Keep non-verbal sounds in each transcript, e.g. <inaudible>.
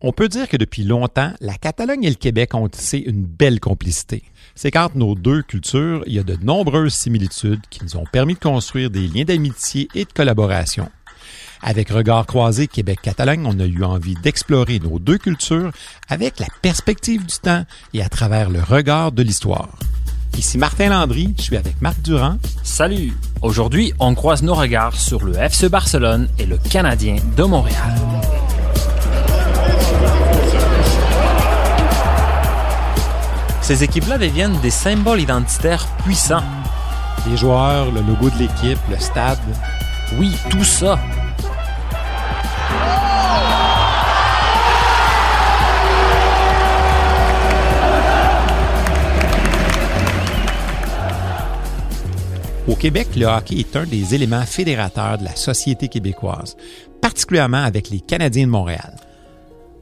On peut dire que depuis longtemps, la Catalogne et le Québec ont tissé une belle complicité. C'est qu'entre nos deux cultures, il y a de nombreuses similitudes qui nous ont permis de construire des liens d'amitié et de collaboration. Avec Regard croisé Québec-Catalogne, on a eu envie d'explorer nos deux cultures avec la perspective du temps et à travers le regard de l'histoire. Ici Martin Landry, je suis avec Marc Durand. Salut! Aujourd'hui, on croise nos regards sur le FC Barcelone et le Canadien de Montréal. Ces équipes-là deviennent des symboles identitaires puissants. Les joueurs, le logo de l'équipe, le stade. Oui, tout ça. Au Québec, le hockey est un des éléments fédérateurs de la société québécoise, particulièrement avec les Canadiens de Montréal.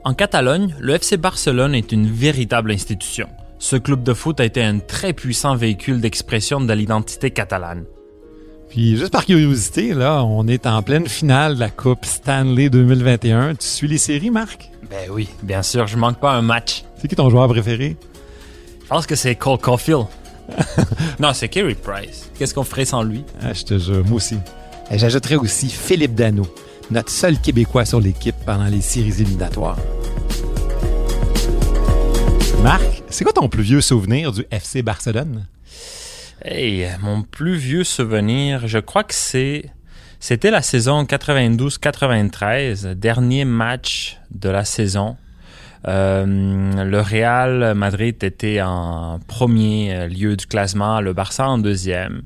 En Catalogne, le FC Barcelone est une véritable institution. Ce club de foot a été un très puissant véhicule d'expression de l'identité catalane. Puis juste par curiosité, là, on est en pleine finale de la Coupe Stanley 2021. Tu suis les séries, Marc? Ben oui, bien sûr, je manque pas un match. C'est qui ton joueur préféré? Je pense que c'est Cole Caulfield. <laughs> non, c'est Kerry Price. Qu'est-ce qu'on ferait sans lui? Ah, je te jure, moi aussi. Et J'ajouterais aussi Philippe Dano, notre seul Québécois sur l'équipe pendant les séries éliminatoires. Marc, c'est quoi ton plus vieux souvenir du FC Barcelone? Hey, mon plus vieux souvenir, je crois que c'est c'était la saison 92-93, dernier match de la saison. Euh, le Real Madrid était en premier lieu du classement, le Barça en deuxième.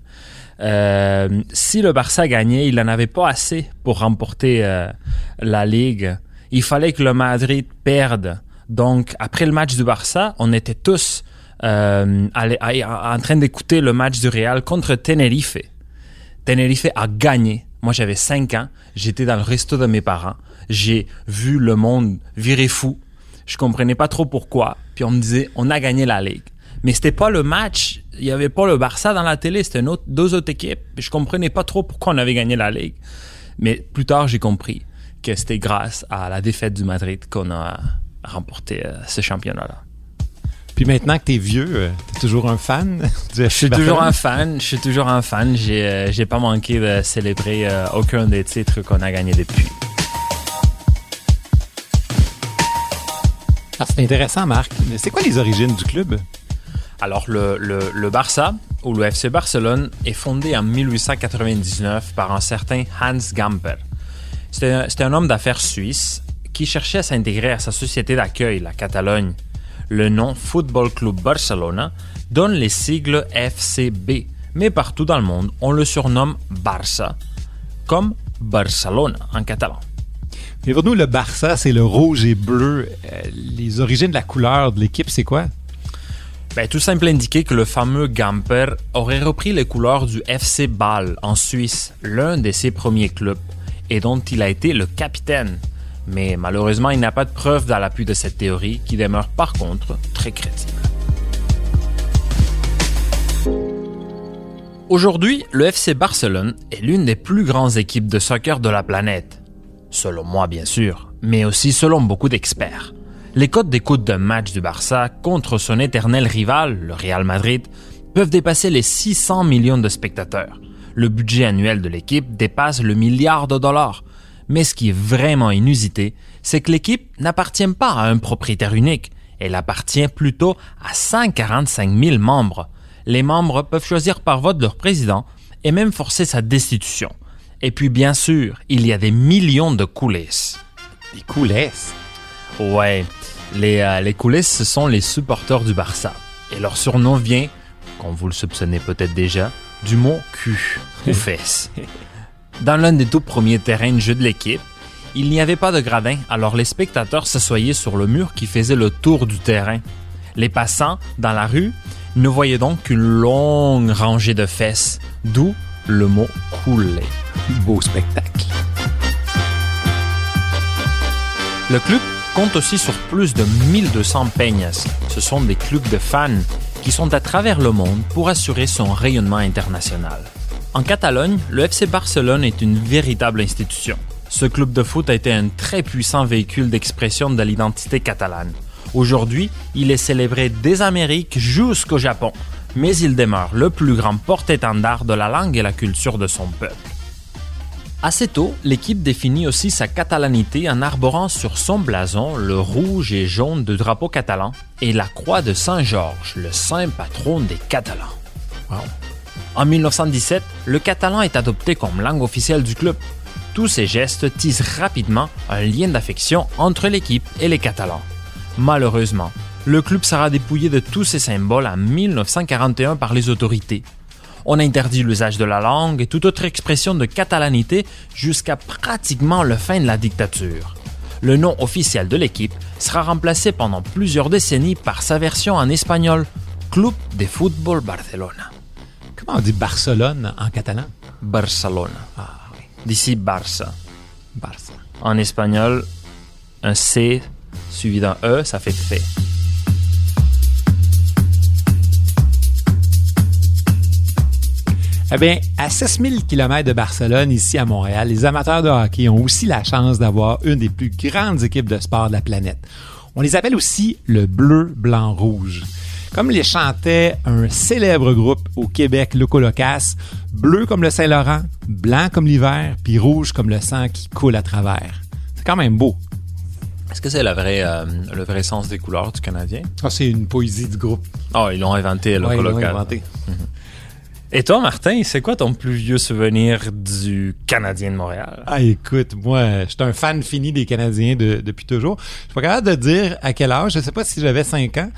Euh, si le Barça gagnait, il n'en avait pas assez pour remporter euh, la Ligue. Il fallait que le Madrid perde. Donc, après le match du Barça, on était tous euh, en train d'écouter le match du Real contre Tenerife. Tenerife a gagné. Moi, j'avais 5 ans. J'étais dans le resto de mes parents. J'ai vu le monde virer fou. Je comprenais pas trop pourquoi. Puis on me disait, on a gagné la Ligue. Mais c'était pas le match. Il y avait pas le Barça dans la télé. C'était une autre- deux autres équipes. Je comprenais pas trop pourquoi on avait gagné la Ligue. Mais plus tard, j'ai compris que c'était grâce à la défaite du Madrid qu'on a remporté euh, ce championnat-là. Puis maintenant que t'es vieux, euh, t'es toujours un fan <laughs> du Je suis toujours un fan. Je suis toujours un fan. J'ai, euh, j'ai pas manqué de célébrer aucun des titres qu'on a gagnés depuis. Ah, c'est intéressant, Marc. Mais c'est quoi les origines du club? Alors, le, le, le Barça, ou le FC Barcelone, est fondé en 1899 par un certain Hans Gamper. C'était un- c'était un homme d'affaires suisse qui cherchait à s'intégrer à sa société d'accueil, la Catalogne. Le nom Football Club Barcelona donne les sigles FCB, mais partout dans le monde, on le surnomme Barça, comme Barcelona en catalan. Mais pour nous, le Barça, c'est le rouge et bleu. Euh, les origines de la couleur de l'équipe, c'est quoi? Ben, tout simple indiquer que le fameux Gamper aurait repris les couleurs du FC Bâle en Suisse, l'un de ses premiers clubs, et dont il a été le capitaine. Mais malheureusement, il n'a pas de preuve à l'appui de cette théorie, qui demeure par contre très crédible. Aujourd'hui, le FC Barcelone est l'une des plus grandes équipes de soccer de la planète. Selon moi, bien sûr, mais aussi selon beaucoup d'experts. Les codes d'écoute d'un match du Barça contre son éternel rival, le Real Madrid, peuvent dépasser les 600 millions de spectateurs. Le budget annuel de l'équipe dépasse le milliard de dollars. Mais ce qui est vraiment inusité, c'est que l'équipe n'appartient pas à un propriétaire unique. Elle appartient plutôt à 145 000 membres. Les membres peuvent choisir par vote leur président et même forcer sa destitution. Et puis bien sûr, il y a des millions de coulisses. Les coulisses? Ouais, les, euh, les coulisses, ce sont les supporters du Barça. Et leur surnom vient, comme vous le soupçonnez peut-être déjà, du mot cul ou <laughs> fesses. Dans l'un des tout premiers terrains de jeu de l'équipe, il n'y avait pas de gradin, alors les spectateurs s'assoyaient sur le mur qui faisait le tour du terrain. Les passants, dans la rue, ne voyaient donc qu'une longue rangée de fesses, d'où le mot couler. Beau spectacle. Le club compte aussi sur plus de 1200 peñas. Ce sont des clubs de fans qui sont à travers le monde pour assurer son rayonnement international. En Catalogne, le FC Barcelone est une véritable institution. ce club de foot a été un très puissant véhicule d'expression de l'identité catalane. Aujourd'hui, il est célébré des Amériques jusqu'au Japon, mais il demeure le plus grand porte-étendard de la langue et la culture de son peuple. Assez tôt, l'équipe définit aussi sa catalanité en arborant sur son blason le rouge et jaune de drapeau catalan et la croix de Saint-Georges, le saint patron des Catalans. En 1917, le catalan est adopté comme langue officielle du club. Tous ces gestes tissent rapidement un lien d'affection entre l'équipe et les Catalans. Malheureusement, le club sera dépouillé de tous ses symboles en 1941 par les autorités. On interdit l'usage de la langue et toute autre expression de catalanité jusqu'à pratiquement la fin de la dictature. Le nom officiel de l'équipe sera remplacé pendant plusieurs décennies par sa version en espagnol, Club de Football Barcelona. Comment on dit Barcelone en catalan? Barcelona. Ah oui, D'ici Barça. Barça. En espagnol, un C suivi d'un E, ça fait fait. Eh bien, à 6000 km de Barcelone, ici à Montréal, les amateurs de hockey ont aussi la chance d'avoir une des plus grandes équipes de sport de la planète. On les appelle aussi le bleu, blanc, rouge. Comme les chantait un célèbre groupe au Québec, Loco Locas, bleu comme le Saint-Laurent, blanc comme l'hiver, puis rouge comme le sang qui coule à travers. C'est quand même beau. Est-ce que c'est la vraie, euh, le vrai sens des couleurs du Canadien? Ah, c'est une poésie du groupe. Oh, ils l'ont inventé, le Ouais, ils l'ont local. inventé. Et toi, Martin, c'est quoi ton plus vieux souvenir du Canadien de Montréal? Ah, écoute, moi, je suis un fan fini des Canadiens de- depuis toujours. Je suis pas capable de dire à quel âge. Je sais pas si j'avais 5 ans.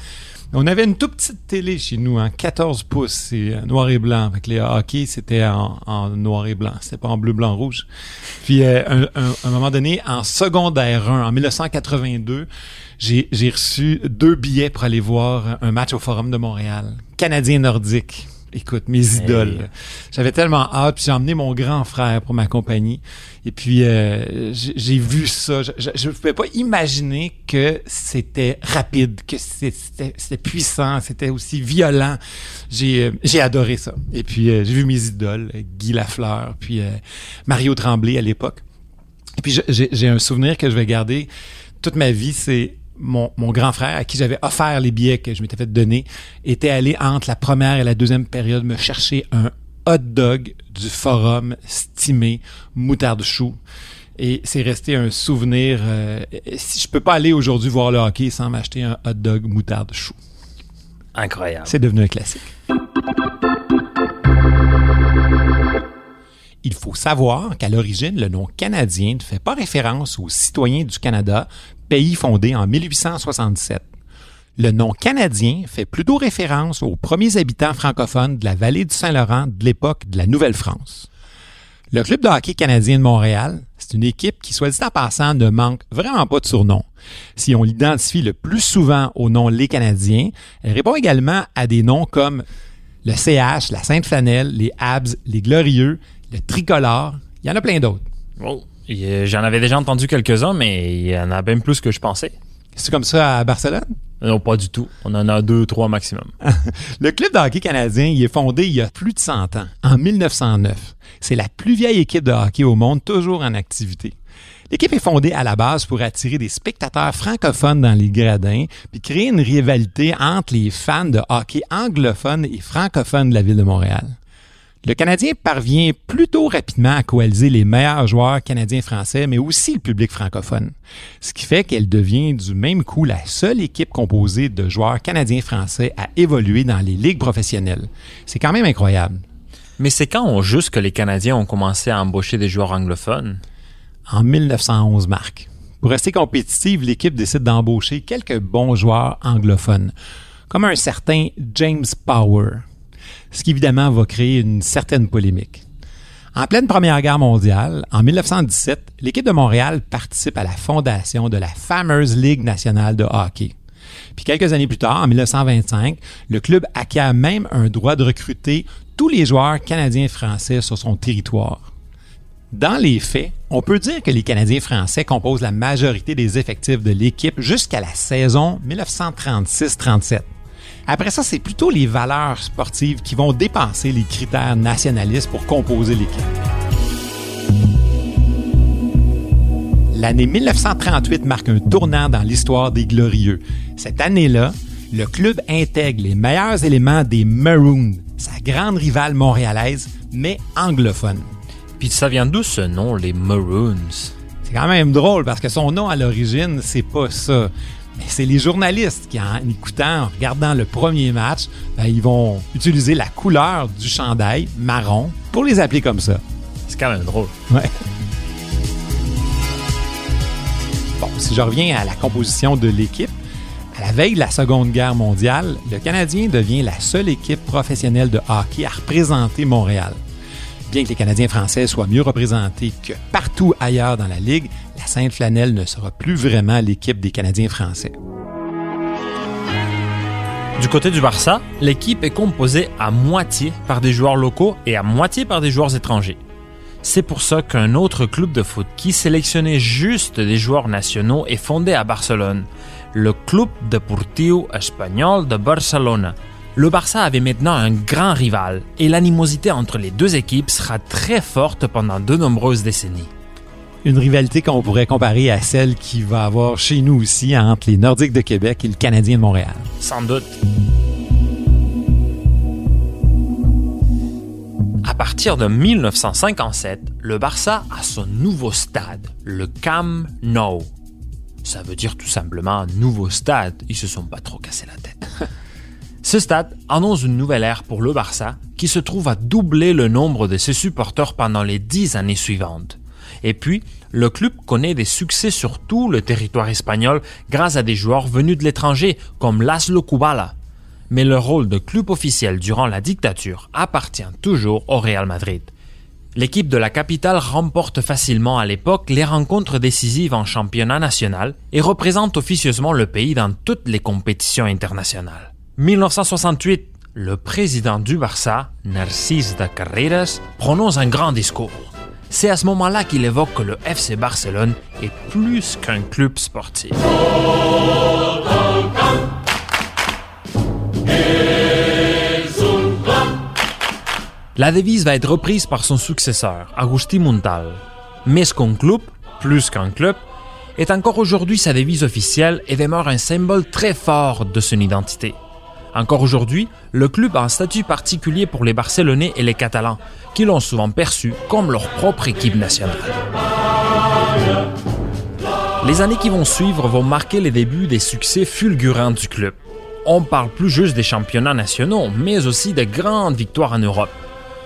On avait une toute petite télé chez nous, en 14 pouces, c'est euh, noir et blanc. Avec les hockey, c'était en, en noir et blanc. C'était pas en bleu, blanc, rouge. Puis, euh, un, un- un moment donné, en secondaire 1, en 1982, j'ai reçu deux billets pour aller voir un match au Forum de Montréal. Canadien nordique. Écoute, mes idoles. J'avais tellement hâte, puis j'ai emmené mon grand frère pour ma compagnie. Et puis, euh, j'ai vu ça. Je ne pouvais pas imaginer que c'était rapide, que c'était puissant, c'était aussi violent. J'ai euh, adoré ça. Et puis, euh, j'ai vu mes idoles, Guy Lafleur, puis Mario Tremblay à l'époque. Et puis, j'ai un souvenir que je vais garder toute ma vie, c'est mon, mon grand frère, à qui j'avais offert les billets que je m'étais fait donner, était allé entre la première et la deuxième période me chercher un hot dog du forum stimé moutarde chou. Et c'est resté un souvenir. euh, si je peux pas aller aujourd'hui voir le hockey sans m'acheter un hot dog moutarde chou. Incroyable. C'est devenu un classique. Il faut savoir qu'à l'origine, le nom canadien ne fait pas référence aux citoyens du Canada, pays fondé en 1877. Le nom canadien fait plutôt référence aux premiers habitants francophones de la vallée du Saint-Laurent de l'époque de la Nouvelle-France. Le club de hockey canadien de Montréal, c'est une équipe qui, soit dit en passant, ne manque vraiment pas de surnom. Si on l'identifie le plus souvent au nom Les Canadiens, elle répond également à des noms comme le CH, la Sainte-Flanelle, les Habs, les Glorieux, le Tricolore. Il y en a plein d'autres. Oh, J'en avais déjà entendu quelques-uns, mais il y en a bien plus que je pensais. C'est comme ça à Barcelone? Non, pas du tout. On en a deux, trois maximum. <laughs> Le club de hockey canadien il est fondé il y a plus de 100 ans, en 1909. C'est la plus vieille équipe de hockey au monde toujours en activité. L'équipe est fondée à la base pour attirer des spectateurs francophones dans les gradins, puis créer une rivalité entre les fans de hockey anglophones et francophones de la ville de Montréal. Le Canadien parvient plutôt rapidement à coaliser les meilleurs joueurs canadiens-français, mais aussi le public francophone. Ce qui fait qu'elle devient du même coup la seule équipe composée de joueurs canadiens-français à évoluer dans les ligues professionnelles. C'est quand même incroyable. Mais c'est quand on juste que les Canadiens ont commencé à embaucher des joueurs anglophones? En 1911, Marc. Pour rester compétitive, l'équipe décide d'embaucher quelques bons joueurs anglophones, comme un certain James Power, ce qui évidemment va créer une certaine polémique. En pleine Première Guerre mondiale, en 1917, l'équipe de Montréal participe à la fondation de la fameuse Ligue nationale de hockey. Puis quelques années plus tard, en 1925, le club acquiert même un droit de recruter tous les joueurs canadiens et français sur son territoire. Dans les faits, on peut dire que les Canadiens français composent la majorité des effectifs de l'équipe jusqu'à la saison 1936-37. Après ça, c'est plutôt les valeurs sportives qui vont dépasser les critères nationalistes pour composer l'équipe. L'année 1938 marque un tournant dans l'histoire des Glorieux. Cette année-là, le club intègre les meilleurs éléments des Maroons, sa grande rivale montréalaise, mais anglophone. Puis ça vient d'où ce nom, les Maroons? C'est quand même drôle parce que son nom à l'origine, c'est pas ça. Mais c'est les journalistes qui, en écoutant, en regardant le premier match, ben, ils vont utiliser la couleur du chandail marron pour les appeler comme ça. C'est quand même drôle. Ouais. Bon, si je reviens à la composition de l'équipe, à la veille de la Seconde Guerre mondiale, le Canadien devient la seule équipe professionnelle de hockey à représenter Montréal. Bien que les Canadiens français soient mieux représentés que partout ailleurs dans la Ligue, la Sainte Flanelle ne sera plus vraiment l'équipe des Canadiens français. Du côté du Barça, l'équipe est composée à moitié par des joueurs locaux et à moitié par des joueurs étrangers. C'est pour ça qu'un autre club de foot qui sélectionnait juste des joueurs nationaux est fondé à Barcelone, le Club Deportivo Español de Barcelona. Le Barça avait maintenant un grand rival et l'animosité entre les deux équipes sera très forte pendant de nombreuses décennies. Une rivalité qu'on pourrait comparer à celle qui va avoir chez nous aussi entre les Nordiques de Québec et le Canadien de Montréal. Sans doute. À partir de 1957, le Barça a son nouveau stade, le Camp Nou. Ça veut dire tout simplement nouveau stade, ils se sont pas trop cassés la tête. <laughs> Ce stade annonce une nouvelle ère pour le Barça qui se trouve à doubler le nombre de ses supporters pendant les dix années suivantes. Et puis, le club connaît des succès sur tout le territoire espagnol grâce à des joueurs venus de l'étranger comme Laszlo Kubala. Mais le rôle de club officiel durant la dictature appartient toujours au Real Madrid. L'équipe de la capitale remporte facilement à l'époque les rencontres décisives en championnat national et représente officieusement le pays dans toutes les compétitions internationales. 1968, le président du Barça, Narcís de Carreras, prononce un grand discours. C'est à ce moment-là qu'il évoque que le FC Barcelone est plus qu'un club sportif. La devise va être reprise par son successeur, Agustí Montal. Mais ce qu'un club, plus qu'un club, est encore aujourd'hui sa devise officielle et demeure un symbole très fort de son identité. Encore aujourd'hui, le club a un statut particulier pour les Barcelonais et les Catalans, qui l'ont souvent perçu comme leur propre équipe nationale. Les années qui vont suivre vont marquer les débuts des succès fulgurants du club. On parle plus juste des championnats nationaux, mais aussi de grandes victoires en Europe.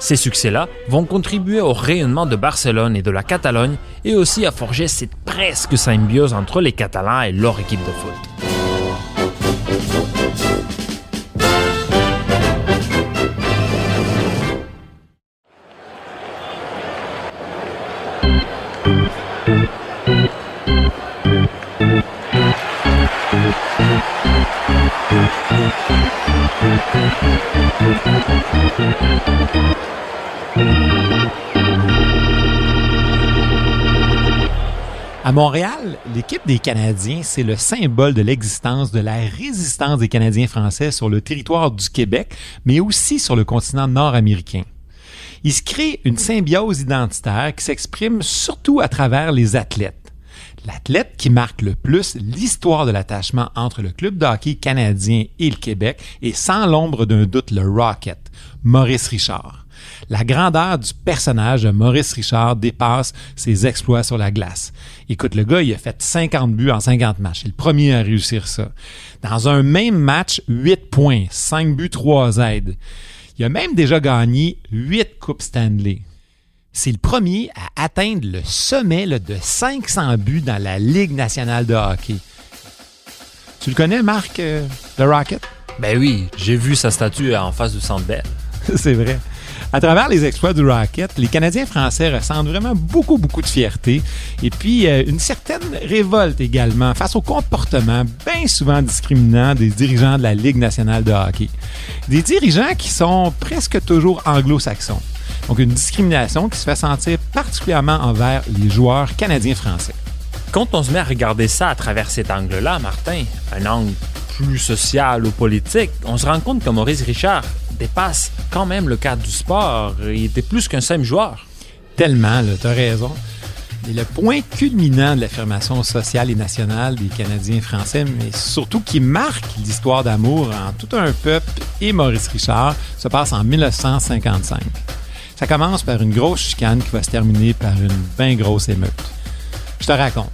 Ces succès-là vont contribuer au rayonnement de Barcelone et de la Catalogne et aussi à forger cette presque symbiose entre les Catalans et leur équipe de foot. À Montréal, l'équipe des Canadiens, c'est le symbole de l'existence de la résistance des Canadiens français sur le territoire du Québec, mais aussi sur le continent nord-américain. Il se crée une symbiose identitaire qui s'exprime surtout à travers les athlètes. L'athlète qui marque le plus l'histoire de l'attachement entre le club de hockey canadien et le Québec est sans l'ombre d'un doute le Rocket, Maurice Richard. La grandeur du personnage de Maurice Richard dépasse ses exploits sur la glace. Écoute, le gars, il a fait 50 buts en 50 matchs. C'est le premier à réussir ça. Dans un même match, 8 points, 5 buts, 3 aides. Il a même déjà gagné 8 Coupes Stanley. C'est le premier à atteindre le sommet là, de 500 buts dans la Ligue nationale de hockey. Tu le connais, Marc, euh, le Rocket? Ben oui, j'ai vu sa statue en face du Centre Bell. <laughs> C'est vrai. À travers les exploits du Rocket, les Canadiens français ressentent vraiment beaucoup, beaucoup de fierté et puis euh, une certaine révolte également face au comportement bien souvent discriminant des dirigeants de la Ligue nationale de hockey. Des dirigeants qui sont presque toujours anglo-saxons. Donc une discrimination qui se fait sentir particulièrement envers les joueurs canadiens-français. Quand on se met à regarder ça à travers cet angle-là, Martin, un angle plus social ou politique, on se rend compte que Maurice Richard dépasse quand même le cadre du sport. Il était plus qu'un simple joueur. Tellement, là, t'as raison. le point culminant de l'affirmation sociale et nationale des Canadiens français, mais surtout qui marque l'histoire d'amour en tout un peuple et Maurice Richard, se passe en 1955. Ça commence par une grosse chicane qui va se terminer par une bien grosse émeute. Je te raconte.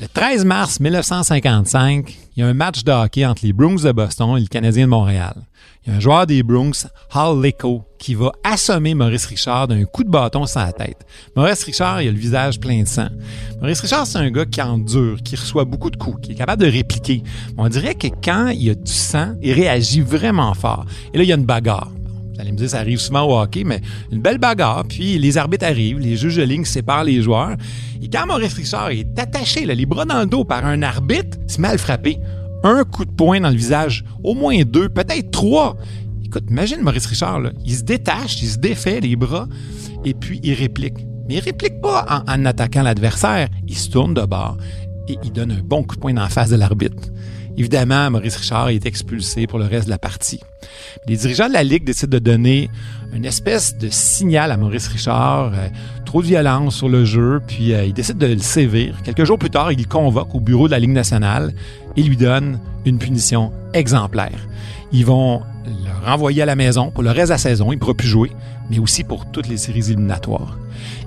Le 13 mars 1955, il y a un match de hockey entre les Bruins de Boston et le Canadien de Montréal. Il y a un joueur des Bruins, Hal Lecco, qui va assommer Maurice Richard d'un coup de bâton sur la tête. Maurice Richard, il a le visage plein de sang. Maurice Richard, c'est un gars qui endure, qui reçoit beaucoup de coups, qui est capable de répliquer. On dirait que quand il y a du sang, il réagit vraiment fort. Et là, il y a une bagarre. Vous allez me dire, ça arrive souvent au hockey, mais une belle bagarre, puis les arbitres arrivent, les juges de ligne séparent les joueurs. Et quand Maurice Richard est attaché, les bras dans le dos par un arbitre, à le frapper. Un coup de poing dans le visage, au moins deux, peut-être trois. Écoute, imagine Maurice Richard, il se détache, il se défait les bras, et puis il réplique. Mais il réplique pas en, attaquant l'adversaire, il se tourne de bord et il donne un bon coup de poing dans la face de l'arbitre. Évidemment, Maurice Richard est expulsé pour le reste de la partie. Les dirigeants de la Ligue décident de donner une espèce de signal à Maurice Richard, euh, trop de violence sur le jeu, puis euh, ils décident de le sévir. Quelques jours plus tard, ils le convoquent au bureau de la Ligue nationale et lui donnent une punition exemplaire. Ils vont le renvoyer à la maison pour le reste de la saison, il ne pourra plus jouer, mais aussi pour toutes les séries éliminatoires.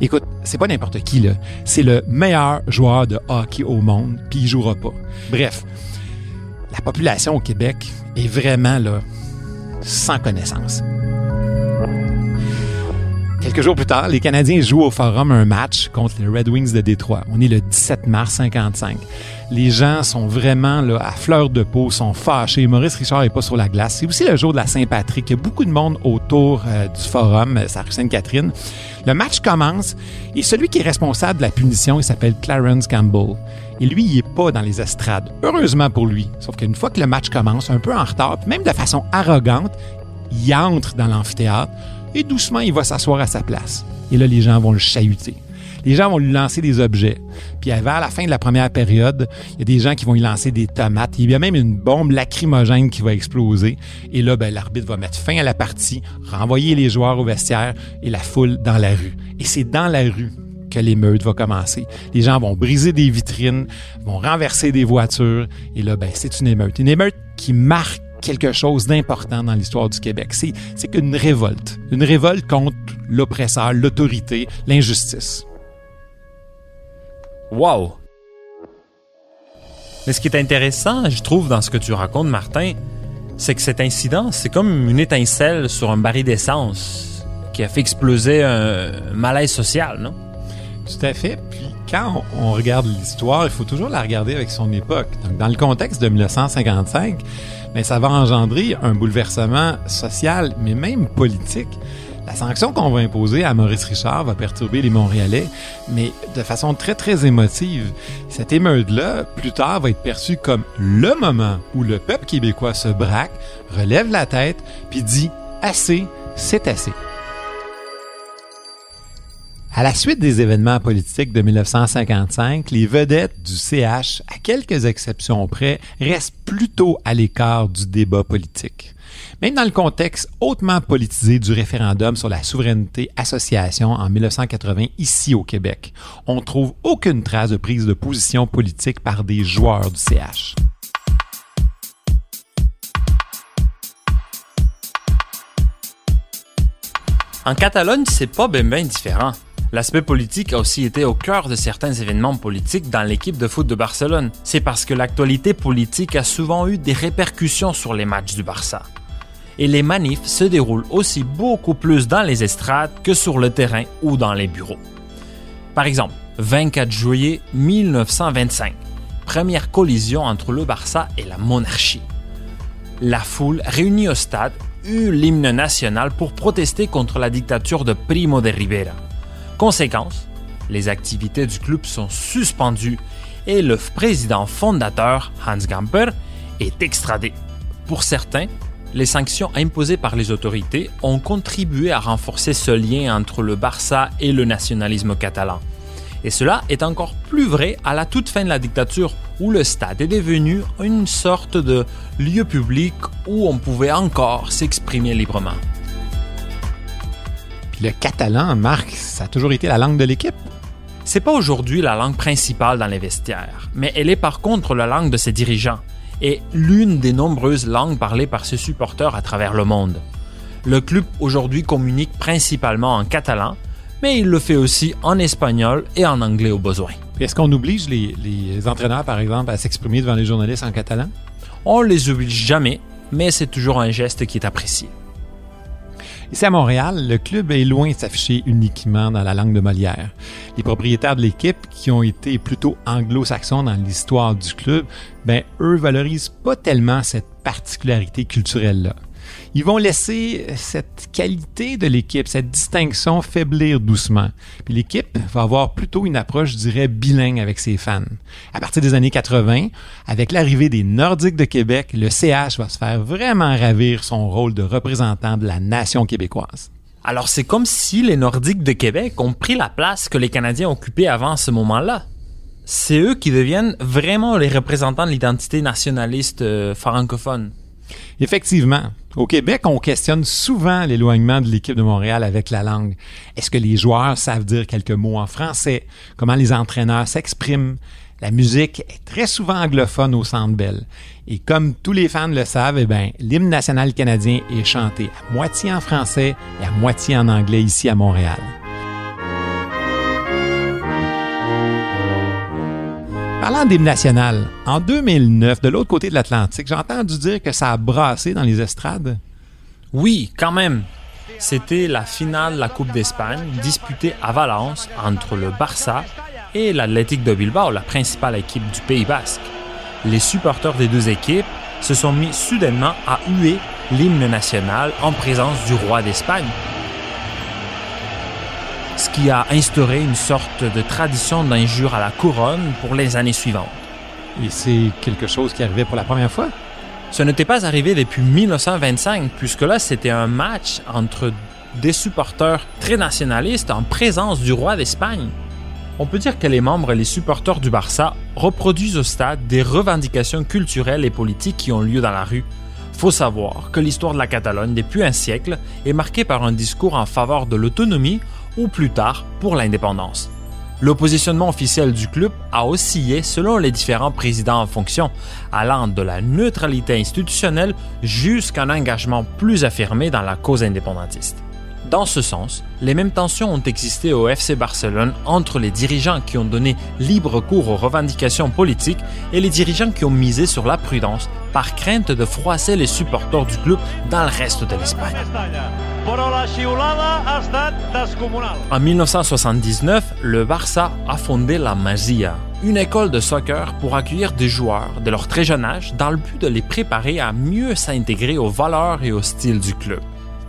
Écoute, c'est pas n'importe qui. C'est le meilleur joueur de hockey au monde, puis il jouera pas. Bref, la population au Québec est vraiment là, sans connaissance. Quelques jours plus tard, les Canadiens jouent au Forum un match contre les Red Wings de Détroit. On est le 17 mars 55. Les gens sont vraiment là, à fleur de peau, sont fâchés. Maurice Richard est pas sur la glace. C'est aussi le jour de la Saint-Patrick. Il y a beaucoup de monde autour euh, du Forum, euh, rue Sainte-Catherine. Le match commence et celui qui est responsable de la punition, il s'appelle Clarence Campbell. Et lui, il est pas dans les estrades. Heureusement pour lui. Sauf qu'une fois que le match commence, un peu en retard, même de façon arrogante, il entre dans l'amphithéâtre et doucement, il va s'asseoir à sa place. Et là, les gens vont le chahuter. Les gens vont lui lancer des objets. Puis vers la fin de la première période, il y a des gens qui vont lui lancer des tomates. Il y a même une bombe lacrymogène qui va exploser. Et là, ben, l'arbitre va mettre fin à la partie, renvoyer les joueurs au vestiaire et la foule dans la rue. Et c'est dans la rue que l'émeute va commencer. Les gens vont briser des vitrines, vont renverser des voitures. Et là, ben, c'est une émeute. Une émeute qui marque quelque chose d'important dans l'histoire du Québec. C'est, c'est qu'une révolte. Une révolte contre l'oppresseur, l'autorité, l'injustice. Wow! Mais ce qui est intéressant, je trouve, dans ce que tu racontes, Martin, c'est que cet incident, c'est comme une étincelle sur un baril d'essence qui a fait exploser un malaise social, non? Tout à fait. Puis quand on regarde l'histoire, il faut toujours la regarder avec son époque. Donc, dans le contexte de 1955, mais ça va engendrer un bouleversement social, mais même politique. La sanction qu'on va imposer à Maurice Richard va perturber les Montréalais, mais de façon très, très émotive. Cette émeute-là, plus tard, va être perçue comme le moment où le peuple québécois se braque, relève la tête, puis dit « assez, c'est assez ». À la suite des événements politiques de 1955, les vedettes du CH, à quelques exceptions près, restent plutôt à l'écart du débat politique. Même dans le contexte hautement politisé du référendum sur la souveraineté association en 1980 ici au Québec, on trouve aucune trace de prise de position politique par des joueurs du CH. En Catalogne, c'est pas bien différent. L'aspect politique a aussi été au cœur de certains événements politiques dans l'équipe de foot de Barcelone. C'est parce que l'actualité politique a souvent eu des répercussions sur les matchs du Barça. Et les manifs se déroulent aussi beaucoup plus dans les estrades que sur le terrain ou dans les bureaux. Par exemple, 24 juillet 1925, première collision entre le Barça et la monarchie. La foule réunie au stade eut l'hymne national pour protester contre la dictature de Primo de Rivera. Conséquence, les activités du club sont suspendues et le président fondateur, Hans Gamper, est extradé. Pour certains, les sanctions imposées par les autorités ont contribué à renforcer ce lien entre le Barça et le nationalisme catalan. Et cela est encore plus vrai à la toute fin de la dictature où le stade est devenu une sorte de lieu public où on pouvait encore s'exprimer librement le catalan, Marc, ça a toujours été la langue de l'équipe? C'est pas aujourd'hui la langue principale dans les vestiaires, mais elle est par contre la langue de ses dirigeants et l'une des nombreuses langues parlées par ses supporters à travers le monde. Le club aujourd'hui communique principalement en catalan, mais il le fait aussi en espagnol et en anglais au besoin. Est-ce qu'on oblige les, les, entraîneurs, par exemple, à s'exprimer devant les journalistes en catalan? On les oblige jamais, mais c'est toujours un geste qui est apprécié. Ici à Montréal, le club est loin de s'afficher uniquement dans la langue de Molière. Les propriétaires de l'équipe, qui ont été plutôt anglo-saxons dans l'histoire du club, ben eux valorisent pas tellement cette particularité culturelle-là ils vont laisser cette qualité de l'équipe, cette distinction faiblir doucement. L'équipe va avoir plutôt une approche, je dirais, bilingue avec ses fans. À partir des années 80, avec l'arrivée des Nordiques de Québec, le CH va se faire vraiment ravir son rôle de représentant de la nation québécoise. Alors c'est comme si les Nordiques de Québec ont pris la place que les Canadiens occupaient avant ce moment-là. C'est eux qui deviennent vraiment les représentants de l'identité nationaliste euh, francophone. Effectivement. Au Québec, on questionne souvent l'éloignement de l'équipe de Montréal avec la langue. Est-ce que les joueurs savent dire quelques mots en français? Comment les entraîneurs s'expriment? La musique est très souvent anglophone au Centre Bell. Et comme tous les fans le savent, eh bien, l'hymne national canadien est chanté à moitié en français et à moitié en anglais ici à Montréal. Parlant d'hymne national, en 2009, de l'autre côté de l'Atlantique, j'ai entendu dire que ça a brassé dans les estrades. Oui, quand même. C'était la finale de la Coupe d'Espagne disputée à Valence entre le Barça et l'Athletic de Bilbao, la principale équipe du Pays basque. Les supporters des deux équipes se sont mis soudainement à huer l'hymne national en présence du roi d'Espagne qui a instauré une sorte de tradition d'injure à la couronne pour les années suivantes. Et c'est quelque chose qui arrivait pour la première fois? Ce n'était pas arrivé depuis 1925, puisque là, c'était un match entre des supporters très nationalistes en présence du roi d'Espagne. On peut dire que les membres et les supporters du Barça reproduisent au stade des revendications culturelles et politiques qui ont lieu dans la rue. Faut savoir que l'histoire de la Catalogne depuis un siècle est marquée par un discours en faveur de l'autonomie ou plus tard pour l'indépendance. Le positionnement officiel du club a oscillé selon les différents présidents en fonction, allant de la neutralité institutionnelle jusqu'à un engagement plus affirmé dans la cause indépendantiste. Dans ce sens, les mêmes tensions ont existé au FC Barcelone entre les dirigeants qui ont donné libre cours aux revendications politiques et les dirigeants qui ont misé sur la prudence par crainte de froisser les supporters du club dans le reste de l'Espagne. En 1979, le Barça a fondé la Masia, une école de soccer pour accueillir des joueurs de leur très jeune âge dans le but de les préparer à mieux s'intégrer aux valeurs et au style du club.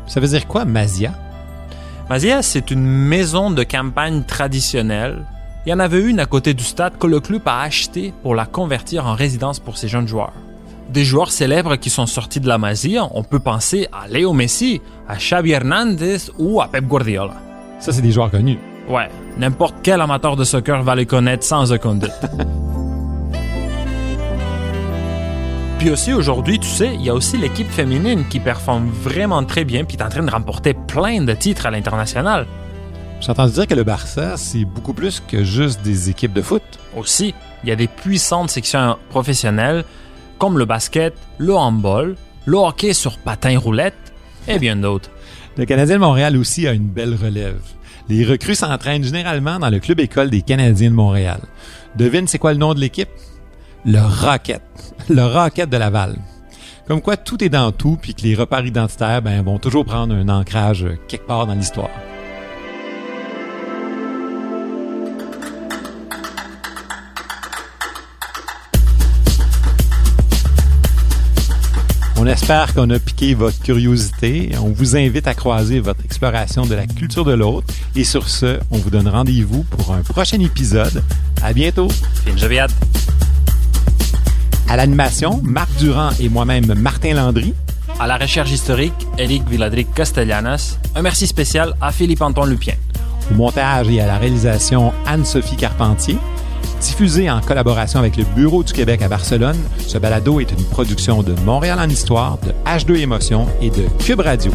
Ça veut dire quoi, Masia? Mazia, c'est une maison de campagne traditionnelle. Il y en avait une à côté du stade que le club a acheté pour la convertir en résidence pour ses jeunes joueurs. Des joueurs célèbres qui sont sortis de la Mazia, on peut penser à Léo Messi, à Xavi Hernandez ou à Pep Guardiola. Ça, c'est des joueurs connus. Ouais, n'importe quel amateur de soccer va les connaître sans aucun doute. <laughs> Puis aussi aujourd'hui, tu sais, il y a aussi l'équipe féminine qui performe vraiment très bien puis est en train de remporter plein de titres à l'international. J'ai entendu dire que le Barça, c'est beaucoup plus que juste des équipes de foot. Aussi, il y a des puissantes sections professionnelles comme le basket, le handball, le hockey sur patin roulette et bien <laughs> d'autres. Le Canadien de Montréal aussi a une belle relève. Les recrues s'entraînent généralement dans le club école des Canadiens de Montréal. Devine c'est quoi le nom de l'équipe? Le Rocket. Le Rocket de Laval. Comme quoi tout est dans tout, puis que les repères identitaires ben, vont toujours prendre un ancrage quelque part dans l'histoire. On espère qu'on a piqué votre curiosité. On vous invite à croiser votre exploration de la culture de l'autre. Et sur ce, on vous donne rendez-vous pour un prochain épisode. À bientôt. À l'animation, Marc Durand et moi-même Martin Landry. À la recherche historique, Eric Villadric Castellanos. Un merci spécial à Philippe Anton Lupien. Au montage et à la réalisation, Anne-Sophie Carpentier. Diffusé en collaboration avec le Bureau du Québec à Barcelone, ce balado est une production de Montréal en Histoire, de H2 Émotion et de Cube Radio.